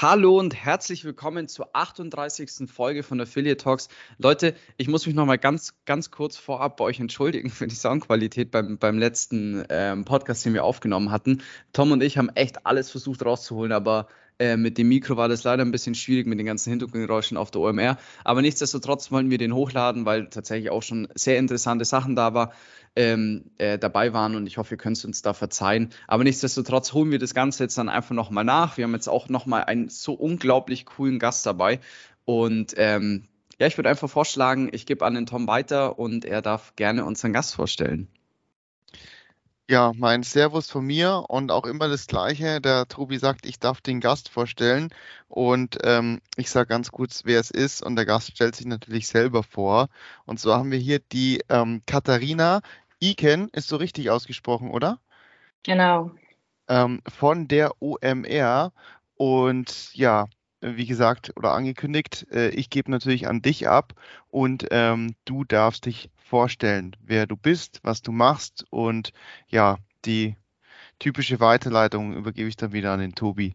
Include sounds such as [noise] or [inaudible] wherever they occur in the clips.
Hallo und herzlich willkommen zur 38. Folge von Affiliate Talks. Leute, ich muss mich noch mal ganz, ganz kurz vorab bei euch entschuldigen für die Soundqualität beim, beim letzten ähm, Podcast, den wir aufgenommen hatten. Tom und ich haben echt alles versucht rauszuholen, aber äh, mit dem Mikro war das leider ein bisschen schwierig mit den ganzen Hintergrundgeräuschen auf der OMR. Aber nichtsdestotrotz wollen wir den hochladen, weil tatsächlich auch schon sehr interessante Sachen da war ähm, äh, dabei waren und ich hoffe, ihr könnt uns da verzeihen. Aber nichtsdestotrotz holen wir das Ganze jetzt dann einfach nochmal nach. Wir haben jetzt auch nochmal einen so unglaublich coolen Gast dabei und ähm, ja, ich würde einfach vorschlagen, ich gebe an den Tom weiter und er darf gerne unseren Gast vorstellen. Ja, mein Servus von mir und auch immer das Gleiche. Der Tobi sagt, ich darf den Gast vorstellen und ähm, ich sage ganz kurz, wer es ist und der Gast stellt sich natürlich selber vor. Und zwar haben wir hier die ähm, Katharina Iken ist so richtig ausgesprochen, oder? Genau. Ähm, von der OMR. Und ja, wie gesagt oder angekündigt, äh, ich gebe natürlich an dich ab und ähm, du darfst dich vorstellen, wer du bist, was du machst und ja, die typische Weiterleitung übergebe ich dann wieder an den Tobi.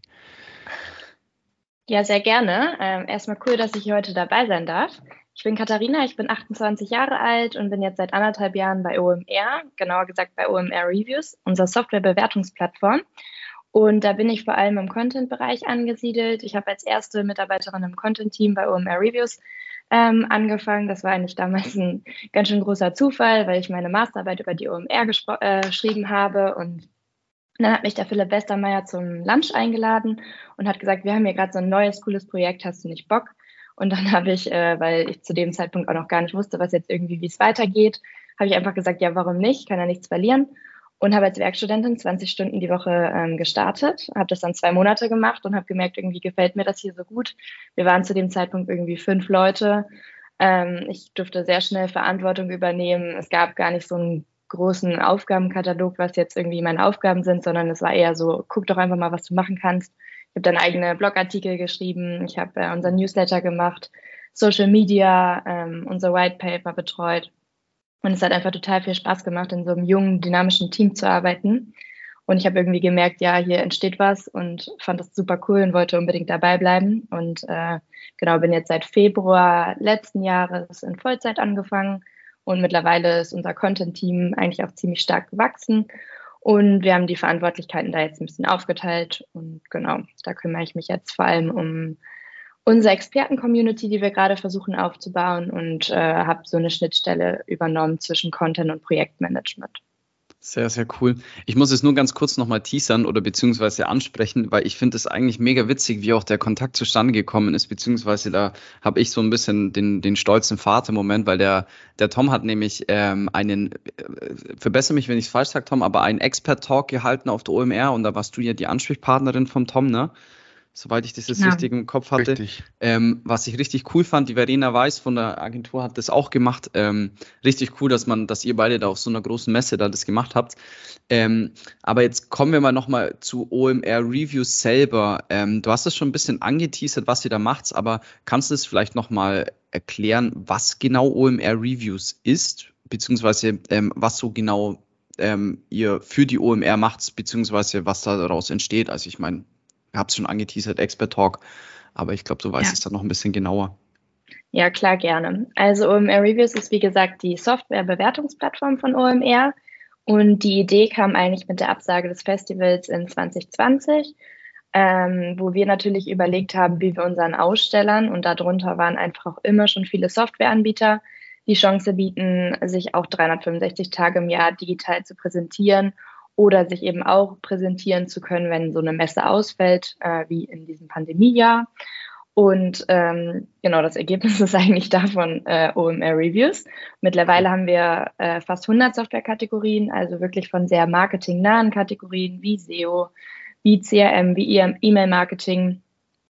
Ja, sehr gerne. Ähm, erstmal cool, dass ich hier heute dabei sein darf. Ich bin Katharina, ich bin 28 Jahre alt und bin jetzt seit anderthalb Jahren bei OMR, genauer gesagt bei OMR Reviews, unserer Softwarebewertungsplattform. Und da bin ich vor allem im Content-Bereich angesiedelt. Ich habe als erste Mitarbeiterin im Content-Team bei OMR Reviews ähm, angefangen. Das war eigentlich damals ein ganz schön großer Zufall, weil ich meine Masterarbeit über die OMR äh, geschrieben habe und dann hat mich der Philipp Westermeier zum Lunch eingeladen und hat gesagt, wir haben hier gerade so ein neues, cooles Projekt, hast du nicht Bock? Und dann [laughs] habe ich, äh, weil ich zu dem Zeitpunkt auch noch gar nicht wusste, was jetzt irgendwie, wie es weitergeht, habe ich einfach gesagt, ja, warum nicht? Kann ja nichts verlieren. Und habe als Werkstudentin 20 Stunden die Woche ähm, gestartet, habe das dann zwei Monate gemacht und habe gemerkt, irgendwie gefällt mir das hier so gut. Wir waren zu dem Zeitpunkt irgendwie fünf Leute. Ähm, ich durfte sehr schnell Verantwortung übernehmen. Es gab gar nicht so einen großen Aufgabenkatalog, was jetzt irgendwie meine Aufgaben sind, sondern es war eher so, guck doch einfach mal, was du machen kannst. Ich habe dann eigene Blogartikel geschrieben, ich habe äh, unser Newsletter gemacht, Social Media, ähm, unser White Paper betreut. Und es hat einfach total viel Spaß gemacht, in so einem jungen, dynamischen Team zu arbeiten. Und ich habe irgendwie gemerkt, ja, hier entsteht was und fand das super cool und wollte unbedingt dabei bleiben. Und äh, genau, bin jetzt seit Februar letzten Jahres in Vollzeit angefangen. Und mittlerweile ist unser Content-Team eigentlich auch ziemlich stark gewachsen. Und wir haben die Verantwortlichkeiten da jetzt ein bisschen aufgeteilt. Und genau, da kümmere ich mich jetzt vor allem um unsere Experten-Community, die wir gerade versuchen aufzubauen und äh, habe so eine Schnittstelle übernommen zwischen Content und Projektmanagement. Sehr, sehr cool. Ich muss es nur ganz kurz nochmal teasern oder beziehungsweise ansprechen, weil ich finde es eigentlich mega witzig, wie auch der Kontakt zustande gekommen ist, beziehungsweise da habe ich so ein bisschen den, den stolzen Vater-Moment, weil der, der Tom hat nämlich ähm, einen, äh, verbessere mich, wenn ich es falsch sage, Tom, aber einen Expert-Talk gehalten auf der OMR und da warst du ja die Ansprechpartnerin vom Tom, ne? Soweit ich das jetzt ja, richtig im Kopf hatte. Ähm, was ich richtig cool fand, die Verena Weiß von der Agentur hat das auch gemacht. Ähm, richtig cool, dass man, dass ihr beide da auf so einer großen Messe da das gemacht habt. Ähm, aber jetzt kommen wir mal nochmal zu OMR Reviews selber. Ähm, du hast es schon ein bisschen angeteasert, was ihr da macht, aber kannst du es vielleicht nochmal erklären, was genau OMR Reviews ist, beziehungsweise ähm, was so genau ähm, ihr für die OMR macht, beziehungsweise was daraus entsteht. Also ich meine, habe es schon angeteasert, Expert Talk, aber ich glaube, du weißt ja. es dann noch ein bisschen genauer. Ja, klar, gerne. Also OMR Reviews ist wie gesagt die Software-Bewertungsplattform von OMR und die Idee kam eigentlich mit der Absage des Festivals in 2020, ähm, wo wir natürlich überlegt haben, wie wir unseren Ausstellern und darunter waren einfach auch immer schon viele Softwareanbieter, die Chance bieten, sich auch 365 Tage im Jahr digital zu präsentieren oder sich eben auch präsentieren zu können, wenn so eine Messe ausfällt, äh, wie in diesem Pandemiejahr. Und ähm, genau, das Ergebnis [laughs] ist eigentlich davon äh, OMR Reviews. Mittlerweile haben wir äh, fast 100 Softwarekategorien, also wirklich von sehr marketingnahen Kategorien wie SEO, wie CRM, wie E-Mail-Marketing,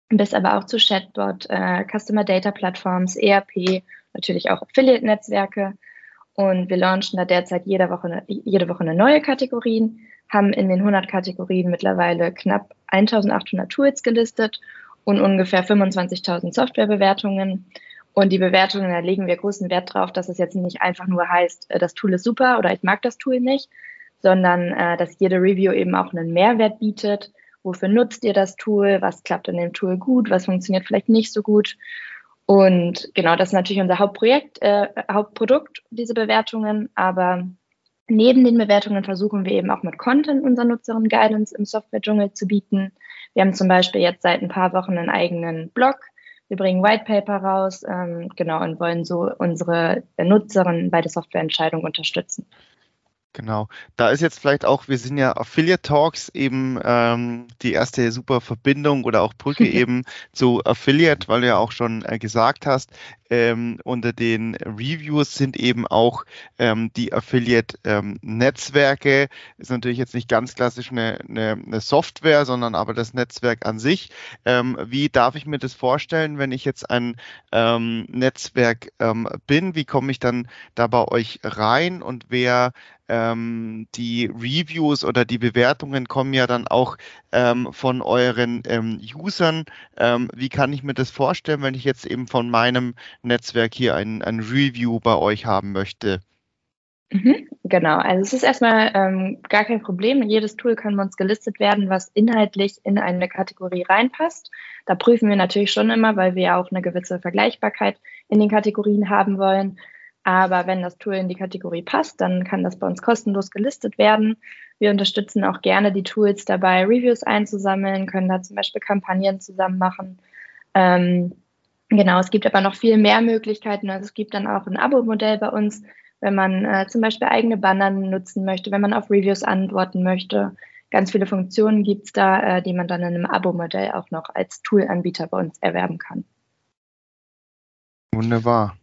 bis aber auch zu Chatbot, äh, Customer Data Plattforms, ERP, natürlich auch Affiliate-Netzwerke und wir launchen da derzeit jede Woche, jede Woche eine neue Kategorien, haben in den 100 Kategorien mittlerweile knapp 1800 Tools gelistet und ungefähr 25.000 Softwarebewertungen. Und die Bewertungen, da legen wir großen Wert drauf, dass es jetzt nicht einfach nur heißt, äh, das Tool ist super oder ich mag das Tool nicht, sondern äh, dass jede Review eben auch einen Mehrwert bietet. Wofür nutzt ihr das Tool? Was klappt in dem Tool gut? Was funktioniert vielleicht nicht so gut? Und genau, das ist natürlich unser Hauptprojekt, äh, Hauptprodukt, diese Bewertungen. Aber neben den Bewertungen versuchen wir eben auch mit Content unseren Nutzerinnen Guidance im Software-Dschungel zu bieten. Wir haben zum Beispiel jetzt seit ein paar Wochen einen eigenen Blog. Wir bringen White Paper raus, ähm, genau, und wollen so unsere Nutzerinnen bei der Softwareentscheidung unterstützen. Genau. Da ist jetzt vielleicht auch, wir sind ja Affiliate Talks eben ähm, die erste super Verbindung oder auch Brücke [laughs] eben zu Affiliate, weil du ja auch schon äh, gesagt hast, ähm, unter den Reviews sind eben auch ähm, die Affiliate-Netzwerke. Ähm, ist natürlich jetzt nicht ganz klassisch eine, eine, eine, Software, sondern aber das Netzwerk an sich. Ähm, wie darf ich mir das vorstellen, wenn ich jetzt ein ähm, Netzwerk bin? Wie komme ich dann da bei euch rein und wer die Reviews oder die Bewertungen kommen ja dann auch ähm, von euren ähm, Usern. Ähm, wie kann ich mir das vorstellen, wenn ich jetzt eben von meinem Netzwerk hier ein, ein Review bei euch haben möchte? Mhm, genau, also es ist erstmal ähm, gar kein Problem. Jedes Tool kann bei uns gelistet werden, was inhaltlich in eine Kategorie reinpasst. Da prüfen wir natürlich schon immer, weil wir ja auch eine gewisse Vergleichbarkeit in den Kategorien haben wollen. Aber wenn das Tool in die Kategorie passt, dann kann das bei uns kostenlos gelistet werden. Wir unterstützen auch gerne die Tools dabei, Reviews einzusammeln, können da zum Beispiel Kampagnen zusammen machen. Ähm, genau, es gibt aber noch viel mehr Möglichkeiten. Also es gibt dann auch ein Abo-Modell bei uns, wenn man äh, zum Beispiel eigene Banner nutzen möchte, wenn man auf Reviews antworten möchte. Ganz viele Funktionen gibt es da, äh, die man dann in einem Abo-Modell auch noch als Toolanbieter bei uns erwerben kann. Wunderbar.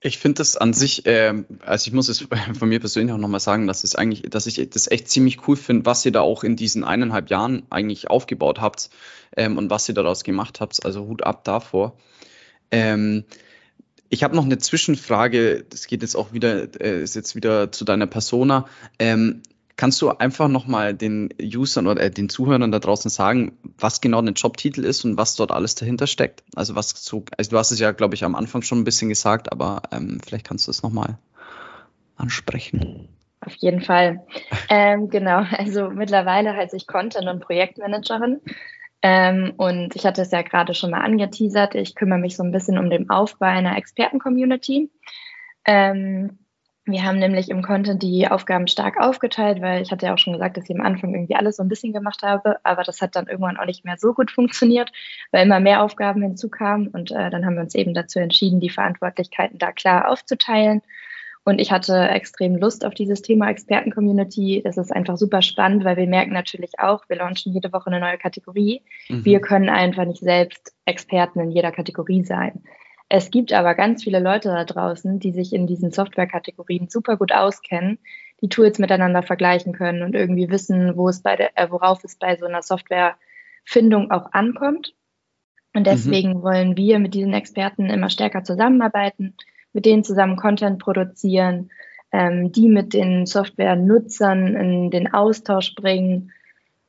Ich finde das an sich, äh, also ich muss es [laughs] von mir persönlich auch nochmal sagen, dass es eigentlich, dass ich das echt ziemlich cool finde, was ihr da auch in diesen eineinhalb Jahren eigentlich aufgebaut habt ähm, und was ihr daraus gemacht habt. Also Hut ab davor. Ähm, ich habe noch eine Zwischenfrage, das geht jetzt auch wieder, äh, ist jetzt wieder zu deiner Persona. Ähm, Kannst du einfach nochmal den Usern oder äh, den Zuhörern da draußen sagen, was genau der Jobtitel ist und was dort alles dahinter steckt? Also was so, also du hast es ja, glaube ich, am Anfang schon ein bisschen gesagt, aber ähm, vielleicht kannst du es nochmal ansprechen. Auf jeden Fall. ähm, genau, also mittlerweile heiße ich Content- und Projektmanagerin. Ähm, und ich hatte es ja gerade schon mal angeteasert. Ich kümmere mich so ein bisschen um den Aufbau einer Experten-Community. Ähm, wir haben nämlich im Content die Aufgaben stark aufgeteilt, weil ich hatte ja auch schon gesagt, dass ich am Anfang irgendwie alles so ein bisschen gemacht habe, aber das hat dann irgendwann auch nicht mehr so gut funktioniert, weil immer mehr Aufgaben hinzukamen und äh, dann haben wir uns eben dazu entschieden, die Verantwortlichkeiten da klar aufzuteilen. Und ich hatte extrem Lust auf dieses Thema Experten-Community. Das ist einfach super spannend, weil wir merken natürlich auch, wir launchen jede Woche eine neue Kategorie. Mhm. Wir können einfach nicht selbst Experten in jeder Kategorie sein. Es gibt aber ganz viele Leute da draußen, die sich in diesen Software-Kategorien super gut auskennen, die Tools miteinander vergleichen können und irgendwie wissen, wo es bei der, äh, worauf es bei so einer Softwarefindung auch ankommt. Und mhm. deswegen mhm. wollen wir mit diesen Experten immer stärker zusammenarbeiten, mit denen zusammen Content produzieren, ähm, die mit den Software-Nutzern in den Austausch bringen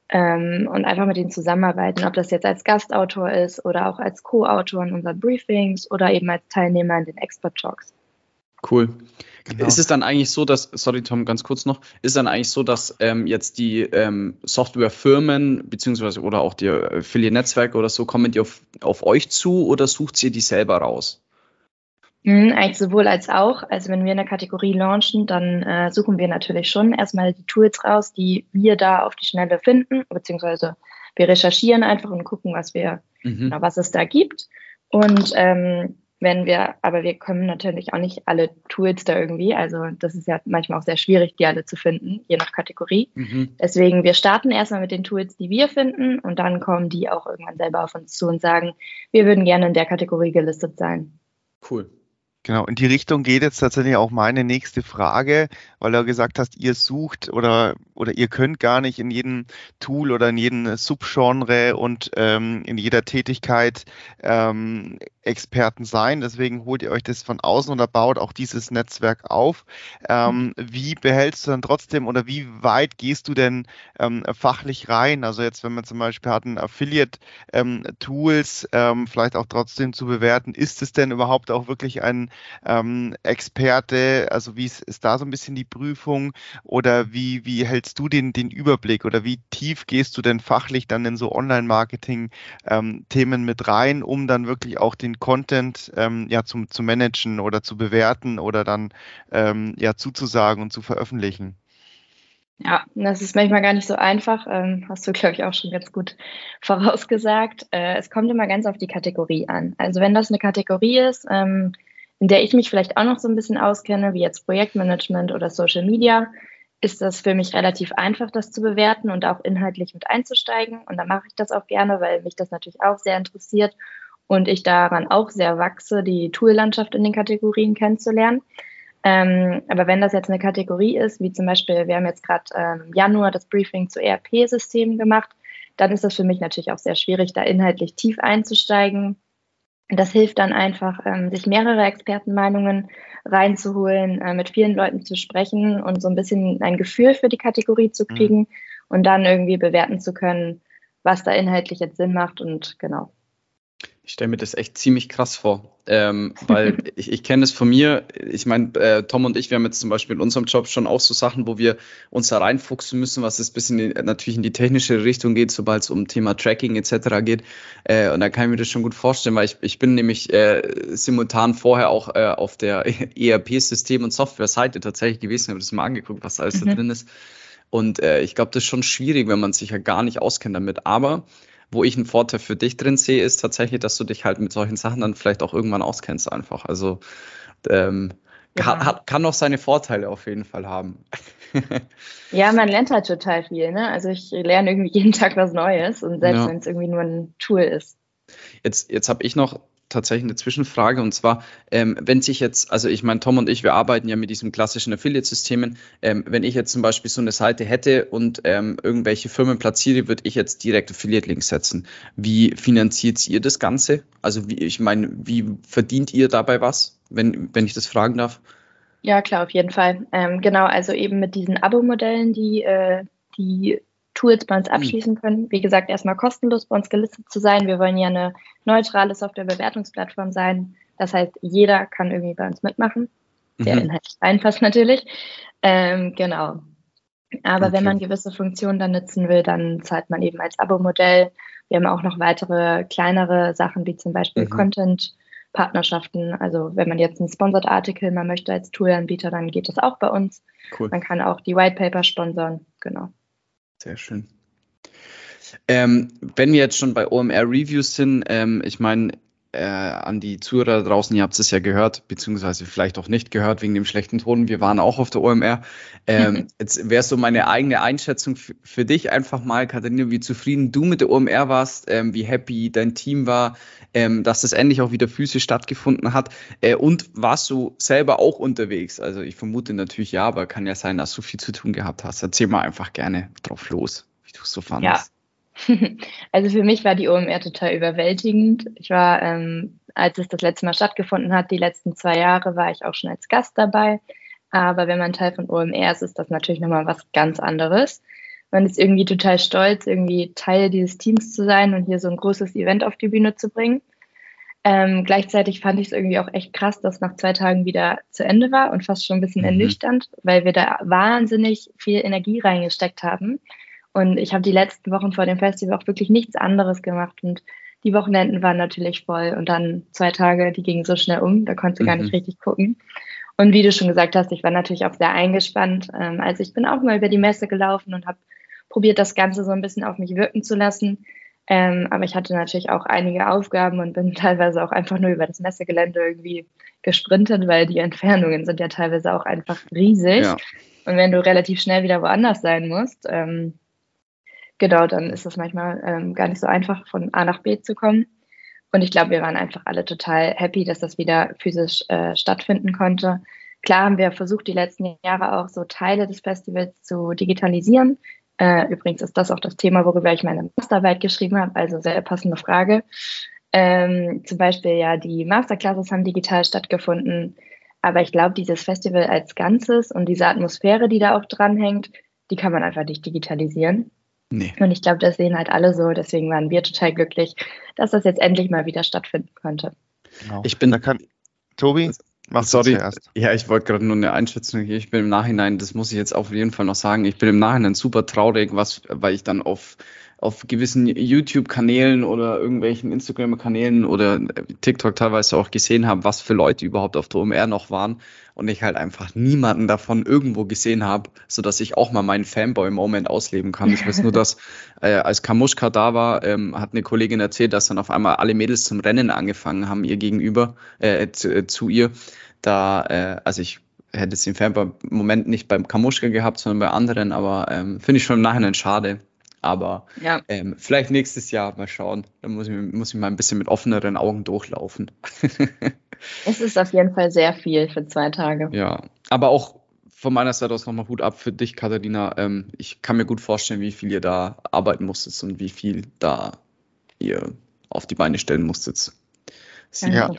ähm, und einfach mit denen zusammenarbeiten, ob das jetzt als Gastautor ist oder auch als Co-Autor in unseren Briefings oder eben als Teilnehmer in den Expert-Talks. Cool. Genau. Ist es dann eigentlich so, dass, sorry Tom, ganz kurz noch, ist es dann eigentlich so, dass ähm, jetzt die ähm, Softwarefirmen beziehungsweise oder auch die Affiliate-Netzwerke oder so, kommen die auf, auf euch zu oder sucht ihr die selber raus? Mhm, eigentlich sowohl als auch. Also wenn wir eine Kategorie launchen, dann äh, suchen wir natürlich schon erstmal die Tools raus, die wir da auf die Schnelle finden, beziehungsweise wir recherchieren einfach und gucken, was wir, mhm. was es da gibt. Und ähm, wenn wir, aber wir können natürlich auch nicht alle Tools da irgendwie, also das ist ja manchmal auch sehr schwierig, die alle zu finden, je nach Kategorie. Mhm. Deswegen, wir starten erstmal mit den Tools, die wir finden und dann kommen die auch irgendwann selber auf uns zu und sagen, wir würden gerne in der Kategorie gelistet sein. Cool. Genau, in die Richtung geht jetzt tatsächlich auch meine nächste Frage, weil du gesagt hast, ihr sucht oder, oder ihr könnt gar nicht in jedem Tool oder in jedem Subgenre und ähm, in jeder Tätigkeit ähm, Experten sein. Deswegen holt ihr euch das von außen oder baut auch dieses Netzwerk auf. Ähm, wie behältst du dann trotzdem oder wie weit gehst du denn ähm, fachlich rein? Also jetzt, wenn man zum Beispiel hat ein Affiliate-Tools, ähm, vielleicht auch trotzdem zu bewerten, ist es denn überhaupt auch wirklich ein ähm, Experte? Also wie ist, ist da so ein bisschen die Prüfung oder wie, wie hältst du den, den Überblick oder wie tief gehst du denn fachlich dann in so Online-Marketing-Themen mit rein, um dann wirklich auch den Content ähm, ja zum, zu managen oder zu bewerten oder dann ähm, ja zuzusagen und zu veröffentlichen? Ja, das ist manchmal gar nicht so einfach. Ähm, hast du, glaube ich, auch schon ganz gut [laughs] vorausgesagt. Äh, es kommt immer ganz auf die Kategorie an. Also wenn das eine Kategorie ist, ähm, in der ich mich vielleicht auch noch so ein bisschen auskenne, wie jetzt Projektmanagement oder Social Media, ist das für mich relativ einfach, das zu bewerten und auch inhaltlich mit einzusteigen. Und da mache ich das auch gerne, weil mich das natürlich auch sehr interessiert und ich daran auch sehr wachse, die Toollandschaft in den Kategorien kennenzulernen. Ähm, aber wenn das jetzt eine Kategorie ist, wie zum Beispiel, wir haben jetzt gerade ähm, im Januar das Briefing zu ERP-Systemen gemacht, dann ist das für mich natürlich auch sehr schwierig, da inhaltlich tief einzusteigen. Das hilft dann einfach, ähm, sich mehrere Expertenmeinungen reinzuholen, äh, mit vielen Leuten zu sprechen und so ein bisschen ein Gefühl für die Kategorie zu mhm. kriegen mhm. und dann irgendwie bewerten zu können, was da inhaltlich jetzt Sinn macht und genau. Ich stelle mir das echt ziemlich krass vor, ähm, weil [laughs] ich, ich kenne es von mir. Ich meine, äh, Tom und ich, wir haben jetzt zum Beispiel in unserem Job schon auch so Sachen, wo wir uns da reinfuchsen müssen, was es ein bisschen in, natürlich in die technische Richtung geht, sobald es um Thema Tracking etc. geht. Äh, und da kann ich mir das schon gut vorstellen, weil ich, ich bin nämlich äh, simultan vorher auch äh, auf der [laughs] ERP-System- und Software-Seite tatsächlich gewesen, habe das mal angeguckt, was alles mhm. da drin ist. Und äh, ich glaube, das ist schon schwierig, wenn man sich ja gar nicht auskennt damit. Aber wo ich einen Vorteil für dich drin sehe, ist tatsächlich, dass du dich halt mit solchen Sachen dann vielleicht auch irgendwann auskennst einfach. Also ähm, ja. hat, kann auch seine Vorteile auf jeden Fall haben. [laughs] ja, man lernt halt total viel. Ne? Also ich lerne irgendwie jeden Tag was Neues und selbst ja. wenn es irgendwie nur ein Tool ist. Jetzt, jetzt habe ich noch tatsächlich eine Zwischenfrage und zwar, ähm, wenn sich jetzt, also ich meine, Tom und ich, wir arbeiten ja mit diesen klassischen Affiliate-Systemen. Ähm, wenn ich jetzt zum Beispiel so eine Seite hätte und ähm, irgendwelche Firmen platziere, würde ich jetzt direkt Affiliate-Links setzen. Wie finanziert ihr das Ganze? Also wie, ich meine, wie verdient ihr dabei was, wenn, wenn ich das fragen darf? Ja, klar, auf jeden Fall. Ähm, genau, also eben mit diesen Abo-Modellen, die, äh, die Tools bei uns hm. abschließen können. Wie gesagt, erstmal kostenlos bei uns gelistet zu sein. Wir wollen ja eine neutrale Softwarebewertungsplattform sein. Das heißt, jeder kann irgendwie bei uns mitmachen. Der mhm. Inhalt reinpasst natürlich. Ähm, genau. Aber okay. wenn man gewisse Funktionen dann nutzen will, dann zahlt man eben als Abo-Modell. Wir haben auch noch weitere kleinere Sachen, wie zum Beispiel mhm. Content-Partnerschaften. Also wenn man jetzt einen Sponsored Article mal möchte als Toolanbieter, dann geht das auch bei uns. Cool. Man kann auch die White Paper sponsern. Genau. Sehr schön. Ähm, wenn wir jetzt schon bei OMR Reviews sind, ähm, ich meine, äh, an die Zuhörer draußen, ihr habt es ja gehört, beziehungsweise vielleicht auch nicht gehört wegen dem schlechten Ton. Wir waren auch auf der OMR. Ähm, [laughs] jetzt wäre so meine eigene Einschätzung für dich einfach mal, Katharina, wie zufrieden du mit der OMR warst, ähm, wie happy dein Team war, ähm, dass das endlich auch wieder physisch stattgefunden hat. Äh, und warst du selber auch unterwegs? Also ich vermute natürlich ja, aber kann ja sein, dass du viel zu tun gehabt hast. Erzähl mal einfach gerne drauf los, wie du es so fandest. Ja. [laughs] Also für mich war die OMR total überwältigend. Ich war, ähm, als es das letzte Mal stattgefunden hat, die letzten zwei Jahre, war ich auch schon als Gast dabei. Aber wenn man Teil von OMR ist, ist das natürlich nochmal was ganz anderes. Man ist irgendwie total stolz, irgendwie Teil dieses Teams zu sein und hier so ein großes Event auf die Bühne zu bringen. Ähm, gleichzeitig fand ich es irgendwie auch echt krass, dass nach zwei Tagen wieder zu Ende war und fast schon ein bisschen mhm. ernüchternd, weil wir da wahnsinnig viel Energie reingesteckt haben. Und ich habe die letzten Wochen vor dem Festival auch wirklich nichts anderes gemacht. Und die Wochenenden waren natürlich voll. Und dann zwei Tage, die gingen so schnell um, da konnte mhm. gar nicht mhm. richtig gucken. Und wie du schon gesagt hast, ich war natürlich auch sehr eingespannt. Ähm, also ich bin auch mal über die Messe gelaufen und habe probiert, das Ganze so ein bisschen auf mich wirken zu lassen. Ähm, aber ich hatte natürlich auch einige Aufgaben und bin [laughs] teilweise auch einfach nur über das Messegelände irgendwie gesprintet, weil die Entfernungen sind ja teilweise auch einfach riesig. Ja. Und wenn du relativ schnell wieder woanders sein musst, ähm, genau, dann ist es manchmal ähm, gar nicht so einfach, von A nach B zu kommen. Und ich glaube, wir waren einfach alle total happy, dass das wieder physisch äh, stattfinden konnte. Klar haben wir versucht, die letzten Jahre auch so Teile des Festivals zu digitalisieren. Äh, übrigens ist das auch das Thema, worüber ich meine Masterarbeit geschrieben habe, also sehr passende Frage. Ähm, zum Beispiel ja, die Masterclasses haben digital stattgefunden. Aber ich glaube, dieses Festival als Ganzes und diese Atmosphäre, die da auch dranhängt, die kann man einfach nicht digitalisieren. Nee. Und ich glaube, das sehen halt alle so. Deswegen waren wir total glücklich, dass das jetzt endlich mal wieder stattfinden konnte. Genau. Ich bin, da kann, Tobi, mach Sorry, zuerst. Ja, ich wollte gerade nur eine Einschätzung hier. Ich bin im Nachhinein, das muss ich jetzt auf jeden Fall noch sagen, ich bin im Nachhinein super traurig, was, weil ich dann auf auf gewissen YouTube-Kanälen oder irgendwelchen Instagram-Kanälen oder TikTok teilweise auch gesehen habe, was für Leute überhaupt auf der OMR noch waren und ich halt einfach niemanden davon irgendwo gesehen habe, sodass ich auch mal meinen Fanboy-Moment ausleben kann. Ich weiß nur, dass [laughs] äh, als Kamuschka da war, ähm, hat eine Kollegin erzählt, dass dann auf einmal alle Mädels zum Rennen angefangen haben, ihr gegenüber, äh, zu, äh, zu ihr. Da, äh, also ich hätte es den Fanboy-Moment nicht beim Kamuschka gehabt, sondern bei anderen, aber ähm, finde ich schon im Nachhinein schade. Aber ja. ähm, vielleicht nächstes Jahr mal schauen. Da muss ich, muss ich mal ein bisschen mit offeneren Augen durchlaufen. [laughs] es ist auf jeden Fall sehr viel für zwei Tage. Ja, aber auch von meiner Seite aus nochmal Hut ab für dich, Katharina. Ähm, ich kann mir gut vorstellen, wie viel ihr da arbeiten musstet und wie viel da ihr auf die Beine stellen musstet. Ja,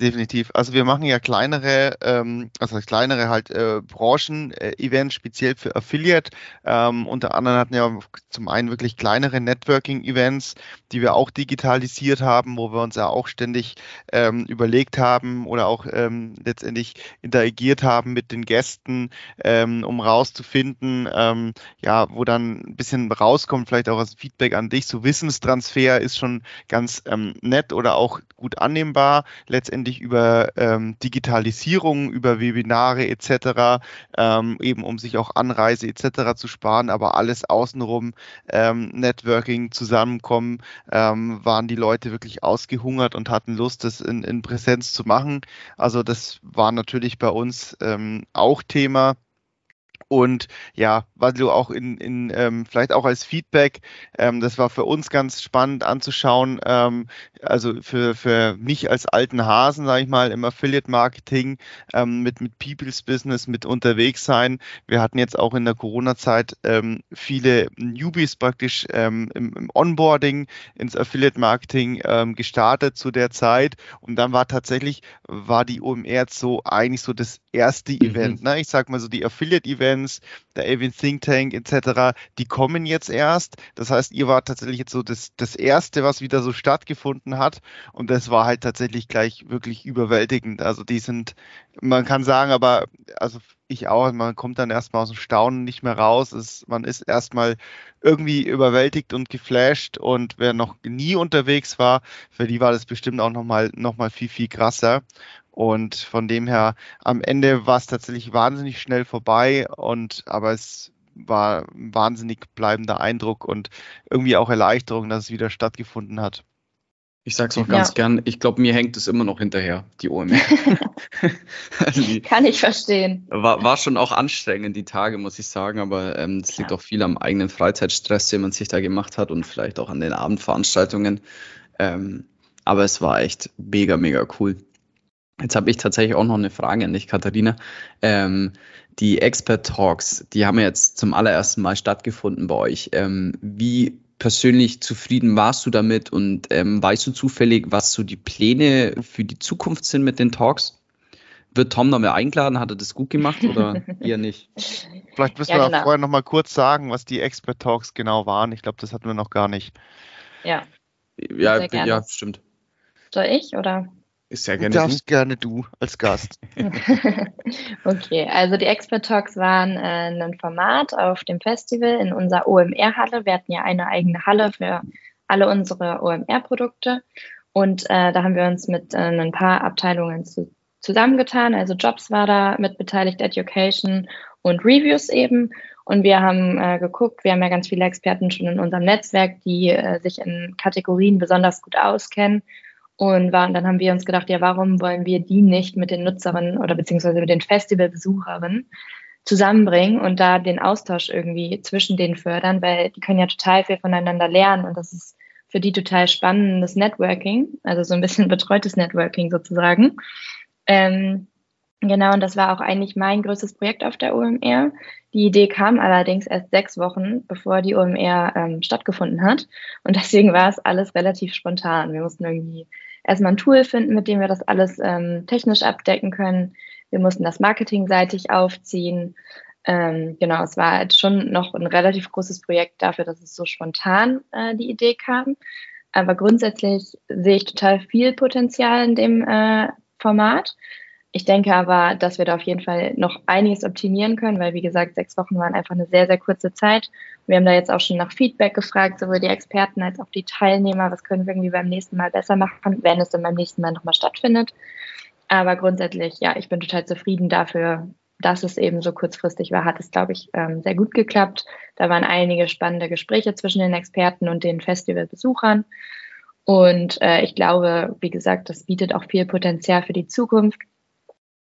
Definitiv. Also wir machen ja kleinere, ähm, also kleinere halt äh, Branchen-Events, speziell für Affiliate. Ähm, unter anderem hatten wir zum einen wirklich kleinere Networking-Events, die wir auch digitalisiert haben, wo wir uns ja auch ständig ähm, überlegt haben oder auch ähm, letztendlich interagiert haben mit den Gästen, ähm, um rauszufinden, ähm, ja, wo dann ein bisschen rauskommt, vielleicht auch als Feedback an dich. So Wissenstransfer ist schon ganz ähm, nett oder auch gut annehmbar. Letztendlich letztendlich über ähm, Digitalisierung, über Webinare etc., ähm, eben um sich auch Anreise etc. zu sparen, aber alles außenrum, ähm, Networking, Zusammenkommen, ähm, waren die Leute wirklich ausgehungert und hatten Lust, das in, in Präsenz zu machen. Also das war natürlich bei uns ähm, auch Thema. Und ja, was du auch in, in ähm, vielleicht auch als Feedback, ähm, das war für uns ganz spannend anzuschauen. Ähm, also für, für mich als alten Hasen, sage ich mal, im Affiliate-Marketing ähm, mit, mit People's Business, mit unterwegs sein. Wir hatten jetzt auch in der Corona-Zeit ähm, viele Newbies praktisch ähm, im, im Onboarding ins Affiliate-Marketing ähm, gestartet zu der Zeit. Und dann war tatsächlich, war die OMR so eigentlich so das erste mhm. Event. Ne? Ich sag mal so die Affiliate-Events, der Avin Think Tank etc., die kommen jetzt erst. Das heißt, ihr wart tatsächlich jetzt so das, das erste, was wieder so stattgefunden hat. Und das war halt tatsächlich gleich wirklich überwältigend. Also die sind, man kann sagen, aber also ich auch, man kommt dann erstmal aus dem Staunen nicht mehr raus. Es, man ist erstmal irgendwie überwältigt und geflasht und wer noch nie unterwegs war, für die war das bestimmt auch nochmal noch mal viel, viel krasser. Und von dem her, am Ende war es tatsächlich wahnsinnig schnell vorbei und aber es war ein wahnsinnig bleibender Eindruck und irgendwie auch Erleichterung, dass es wieder stattgefunden hat. Ich sage es auch ganz ja. gern, ich glaube, mir hängt es immer noch hinterher, die OMR. also [laughs] die Kann ich verstehen. War, war schon auch anstrengend, die Tage, muss ich sagen, aber es ähm, liegt auch viel am eigenen Freizeitstress, den man sich da gemacht hat und vielleicht auch an den Abendveranstaltungen. Ähm, aber es war echt mega, mega cool. Jetzt habe ich tatsächlich auch noch eine Frage an dich, Katharina. Ähm, die Expert Talks, die haben jetzt zum allerersten Mal stattgefunden bei euch. Ähm, wie persönlich zufrieden warst du damit und ähm, weißt du zufällig, was so die Pläne für die Zukunft sind mit den Talks? Wird Tom noch mehr eingeladen? Hat er das gut gemacht oder [laughs] eher nicht? Vielleicht müssen ja, wir genau. vorher noch mal kurz sagen, was die Expert Talks genau waren. Ich glaube, das hatten wir noch gar nicht. Ja. Ja, ja, stimmt. Soll ich oder? Ist ja gerne du darfst du. gerne du als Gast. [laughs] okay, also die Expert Talks waren äh, ein Format auf dem Festival in unserer OMR-Halle. Wir hatten ja eine eigene Halle für alle unsere OMR-Produkte. Und äh, da haben wir uns mit äh, ein paar Abteilungen zu, zusammengetan. Also Jobs war da mit beteiligt, Education und Reviews eben. Und wir haben äh, geguckt, wir haben ja ganz viele Experten schon in unserem Netzwerk, die äh, sich in Kategorien besonders gut auskennen und waren, dann haben wir uns gedacht, ja, warum wollen wir die nicht mit den Nutzerinnen oder beziehungsweise mit den Festivalbesucherinnen zusammenbringen und da den Austausch irgendwie zwischen denen fördern, weil die können ja total viel voneinander lernen und das ist für die total spannendes Networking, also so ein bisschen [laughs] betreutes Networking sozusagen. Ähm, genau, und das war auch eigentlich mein größtes Projekt auf der OMR. Die Idee kam allerdings erst sechs Wochen, bevor die OMR ähm, stattgefunden hat. Und deswegen war es alles relativ spontan. Wir mussten irgendwie erstmal ein Tool finden, mit dem wir das alles ähm, technisch abdecken können. Wir mussten das marketingseitig aufziehen. Ähm, genau, es war halt schon noch ein relativ großes Projekt dafür, dass es so spontan äh, die Idee kam. Aber grundsätzlich sehe ich total viel Potenzial in dem äh, Format. Ich denke aber, dass wir da auf jeden Fall noch einiges optimieren können, weil wie gesagt, sechs Wochen waren einfach eine sehr, sehr kurze Zeit. Wir haben da jetzt auch schon nach Feedback gefragt, sowohl die Experten als auch die Teilnehmer, was können wir irgendwie beim nächsten Mal besser machen, wenn es dann beim nächsten Mal nochmal stattfindet. Aber grundsätzlich, ja, ich bin total zufrieden dafür, dass es eben so kurzfristig war, hat es, glaube ich, ähm, sehr gut geklappt. Da waren einige spannende Gespräche zwischen den Experten und den Festivalbesuchern. Und äh, ich glaube, wie gesagt, das bietet auch viel Potenzial für die Zukunft,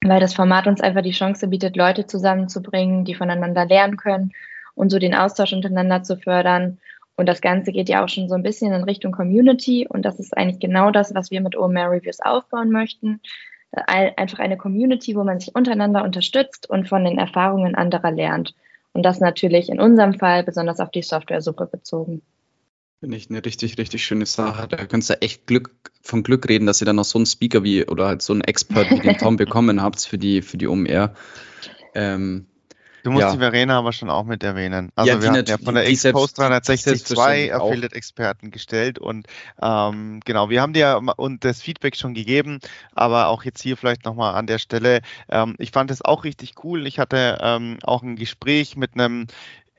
weil das Format uns einfach die Chance bietet, Leute zusammenzubringen, die voneinander lernen können und so den Austausch untereinander zu fördern. Und das Ganze geht ja auch schon so ein bisschen in Richtung Community. Und das ist eigentlich genau das, was wir mit OMR Reviews aufbauen möchten einfach eine Community, wo man sich untereinander unterstützt und von den Erfahrungen anderer lernt. Und das natürlich in unserem Fall besonders auf die Software-Suppe bezogen. Finde ich eine richtig, richtig schöne Sache. Da könnt ihr echt Glück, von Glück reden, dass ihr dann noch so einen Speaker wie oder halt so einen Expert wie den Tom [laughs] bekommen habt für die, für die OMR. Ähm, Du musst ja. die Verena aber schon auch mit erwähnen. Also ja, wir haben ja von der X-Post 360 zwei Affiliate-Experten gestellt und ähm, genau, wir haben dir und das Feedback schon gegeben, aber auch jetzt hier vielleicht nochmal an der Stelle. Ähm, ich fand es auch richtig cool. Ich hatte ähm, auch ein Gespräch mit einem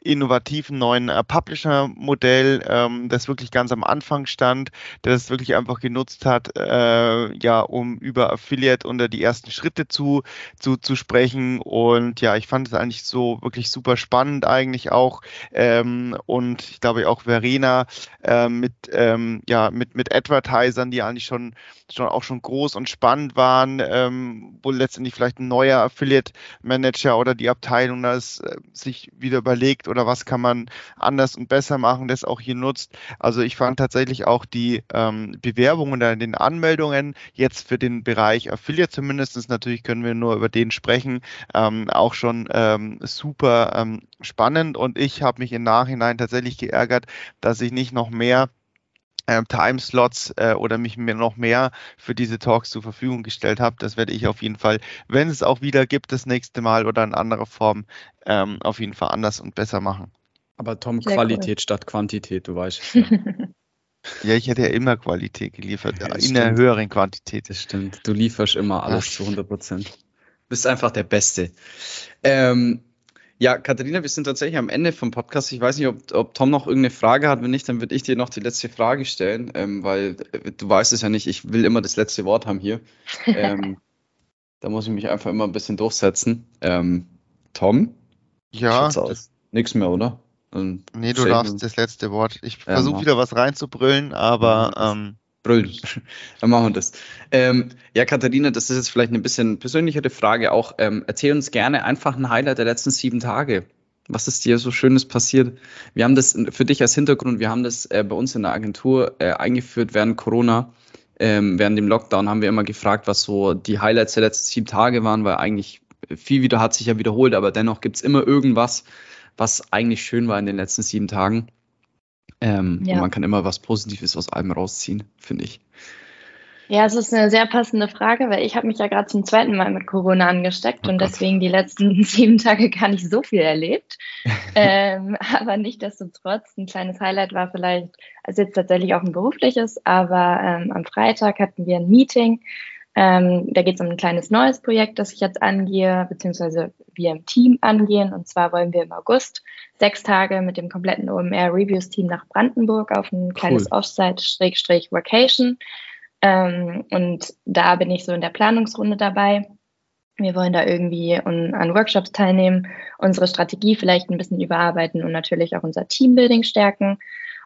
innovativen neuen äh, Publisher-Modell, ähm, das wirklich ganz am Anfang stand, der das wirklich einfach genutzt hat, äh, ja, um über Affiliate unter die ersten Schritte zu, zu, zu sprechen. Und ja, ich fand es eigentlich so wirklich super spannend eigentlich auch. Ähm, und ich glaube auch Verena äh, mit, ähm, ja, mit, mit Advertisern, die eigentlich schon, schon auch schon groß und spannend waren, ähm, wo letztendlich vielleicht ein neuer Affiliate-Manager oder die Abteilung das äh, sich wieder überlegt oder was kann man anders und besser machen, das auch hier nutzt. Also ich fand tatsächlich auch die ähm, Bewerbungen in den Anmeldungen jetzt für den Bereich Affiliate zumindest, natürlich können wir nur über den sprechen, ähm, auch schon ähm, super ähm, spannend und ich habe mich im Nachhinein tatsächlich geärgert, dass ich nicht noch mehr ähm, Timeslots äh, oder mich mir noch mehr für diese Talks zur Verfügung gestellt habe. Das werde ich auf jeden Fall, wenn es auch wieder gibt, das nächste Mal oder in anderer Form, ähm, auf jeden Fall anders und besser machen. Aber Tom, Sehr Qualität cool. statt Quantität, du weißt es ja. [laughs] ja, ich hätte ja immer Qualität geliefert, ja, in stimmt. einer höheren Quantität. Das stimmt. Du lieferst immer alles Ach. zu 100 Prozent. Bist einfach der Beste. Ähm, ja, Katharina, wir sind tatsächlich am Ende vom Podcast. Ich weiß nicht, ob, ob Tom noch irgendeine Frage hat. Wenn nicht, dann würde ich dir noch die letzte Frage stellen, ähm, weil äh, du weißt es ja nicht, ich will immer das letzte Wort haben hier. [laughs] Ähm, da muss ich mich einfach immer ein bisschen durchsetzen. Ähm, Tom? Ja. Nichts mehr, oder? Und nee, du darfst das letzte Wort. Ich ja, versuche wieder was reinzubrüllen, aber. Brüllen. [laughs] Dann machen wir das. Ähm, ja, Katharina, das ist jetzt vielleicht eine bisschen persönlichere Frage auch. Ähm, erzähl uns gerne einfach ein Highlight der letzten sieben Tage. Was ist dir so Schönes passiert? Wir haben das für dich als Hintergrund, wir haben das äh, bei uns in der Agentur äh, eingeführt während Corona. Ähm, während dem Lockdown haben wir immer gefragt, was so die Highlights der letzten sieben Tage waren, weil eigentlich viel wieder hat sich ja wiederholt, aber dennoch gibt es immer irgendwas, was eigentlich schön war in den letzten sieben Tagen. Ähm, ja. Und man kann immer was Positives aus allem rausziehen, finde ich. Ja, es ist eine sehr passende Frage, weil ich habe mich ja gerade zum zweiten Mal mit Corona angesteckt oh und deswegen die letzten [laughs] sieben Tage gar nicht so viel erlebt. [laughs] ähm, aber nichtdestotrotz, ein kleines Highlight war vielleicht, also jetzt tatsächlich auch ein berufliches, aber ähm, am Freitag hatten wir ein Meeting ähm, da geht es um ein kleines neues Projekt, das ich jetzt angehe, beziehungsweise wir im Team angehen. Und zwar wollen wir im August sechs Tage mit dem kompletten OMR Reviews Team nach Brandenburg auf ein kleines cool. Offsite-Vacation. Ähm, und da bin ich so in der Planungsrunde dabei. Wir wollen da irgendwie an, an Workshops teilnehmen, unsere Strategie vielleicht ein bisschen überarbeiten und natürlich auch unser Teambuilding stärken.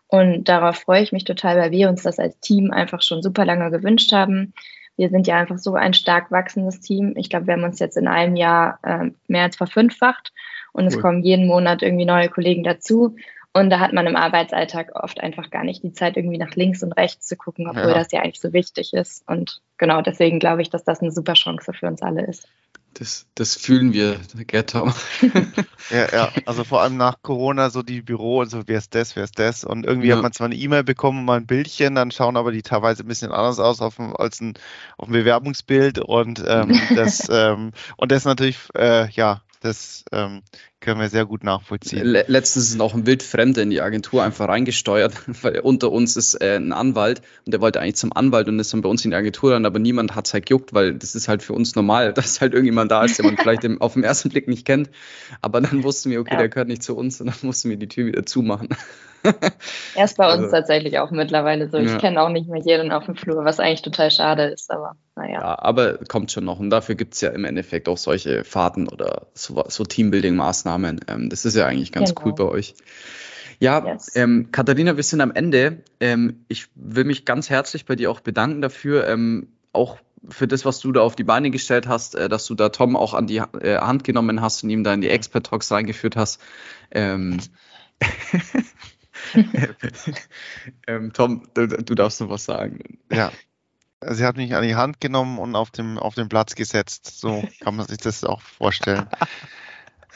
Und darauf freue ich mich total, weil wir uns das als Team einfach schon super lange gewünscht haben wir sind ja einfach so ein stark wachsendes Team. Ich glaube, wir haben uns jetzt in einem Jahr äh, mehr als verfünffacht und cool. es kommen jeden Monat irgendwie neue Kollegen dazu. Und da hat man im Arbeitsalltag oft einfach gar nicht die Zeit, irgendwie nach links und rechts zu gucken, obwohl ja. das ja eigentlich so wichtig ist. Und genau deswegen glaube ich, dass das eine super Chance für uns alle ist. Das, das fühlen wir, Gertom. [laughs] ja, ja, also vor allem nach Corona so die Büro, also wer ist das, wer ist das? Und irgendwie ja. hat man zwar eine E-Mail bekommen, mal ein Bildchen, dann schauen aber die teilweise ein bisschen anders aus auf dem, als ein, auf ein Bewerbungsbild und ähm, [laughs] das ähm, und das natürlich, äh, ja, das ähm, können wir sehr gut nachvollziehen. Letztens ist auch ein Wildfremder in die Agentur einfach reingesteuert, [laughs] weil unter uns ist äh, ein Anwalt und der wollte eigentlich zum Anwalt und ist dann bei uns in die Agentur dann, aber niemand hat es halt gejuckt, weil das ist halt für uns normal, [laughs] dass halt irgendjemand da ist, den man vielleicht im, auf den ersten Blick nicht kennt. Aber dann wussten wir, okay, ja. der gehört nicht zu uns und dann mussten wir die Tür wieder zumachen. [laughs] Er ist bei uns also, tatsächlich auch mittlerweile so. Ich ja. kenne auch nicht mehr jeden auf dem Flur, was eigentlich total schade ist, aber naja. Ja, aber kommt schon noch. Und dafür gibt es ja im Endeffekt auch solche Fahrten oder so, so Teambuilding-Maßnahmen. Ähm, das ist ja eigentlich ganz genau. cool bei euch. Ja, yes. ähm, Katharina, wir sind am Ende. Ähm, ich will mich ganz herzlich bei dir auch bedanken dafür, ähm, auch für das, was du da auf die Beine gestellt hast, äh, dass du da Tom auch an die äh, Hand genommen hast und ihm da in die Expert Talks reingeführt hast. Ähm, [laughs] ähm, Tom, du, du, darfst noch was sagen. Ja. Sie hat mich an die Hand genommen und auf dem, auf den Platz gesetzt. So kann man sich das auch vorstellen. [laughs]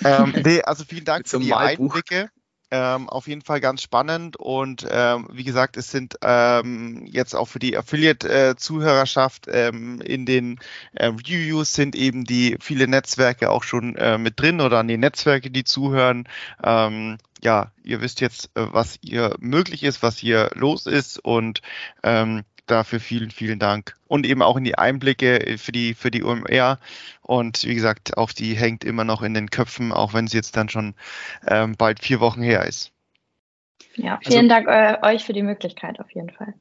ähm, [laughs] nee, also vielen Dank für die Malbuch. Einblicke. Ähm, auf jeden Fall ganz spannend und ähm, wie gesagt, es sind ähm, jetzt auch für die Affiliate-Zuhörerschaft ähm, in den äh, Reviews sind eben die viele Netzwerke auch schon äh, mit drin oder an die Netzwerke, die zuhören. Ähm, ja, ihr wisst jetzt, äh, was hier möglich ist, was hier los ist und ähm, dafür vielen, vielen Dank. Und eben auch in die Einblicke für die, für die OMR. Und wie gesagt, auf die hängt immer noch in den Köpfen, auch wenn es jetzt dann schon ähm, bald vier Wochen her ist. Ja, vielen also, Dank äh, euch für die Möglichkeit auf jeden Fall.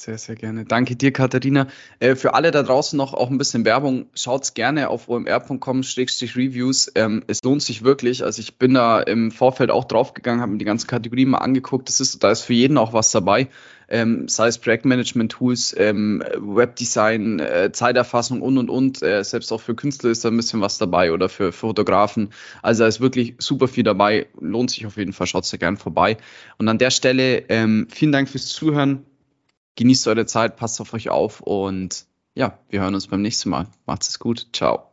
Sehr, sehr gerne. Danke dir, Katharina. Äh, für alle da draußen noch auch ein bisschen Werbung. Schaut's gerne auf omr.com-reviews. Ähm, es lohnt sich wirklich. Also ich bin da im Vorfeld auch draufgegangen, habe mir die ganzen Kategorien mal angeguckt. Das ist, da ist für jeden auch was dabei. Ähm, sei es Projektmanagement-Tools, ähm, Webdesign, äh, Zeiterfassung und und und. Äh, selbst auch für Künstler ist da ein bisschen was dabei oder für, für Fotografen. Also da ist wirklich super viel dabei. Lohnt sich auf jeden Fall. Schaut da gerne vorbei. Und an der Stelle ähm, vielen Dank fürs Zuhören genießt eure Zeit, passt auf euch auf und ja, wir hören uns beim nächsten Mal. Macht's es gut. Ciao.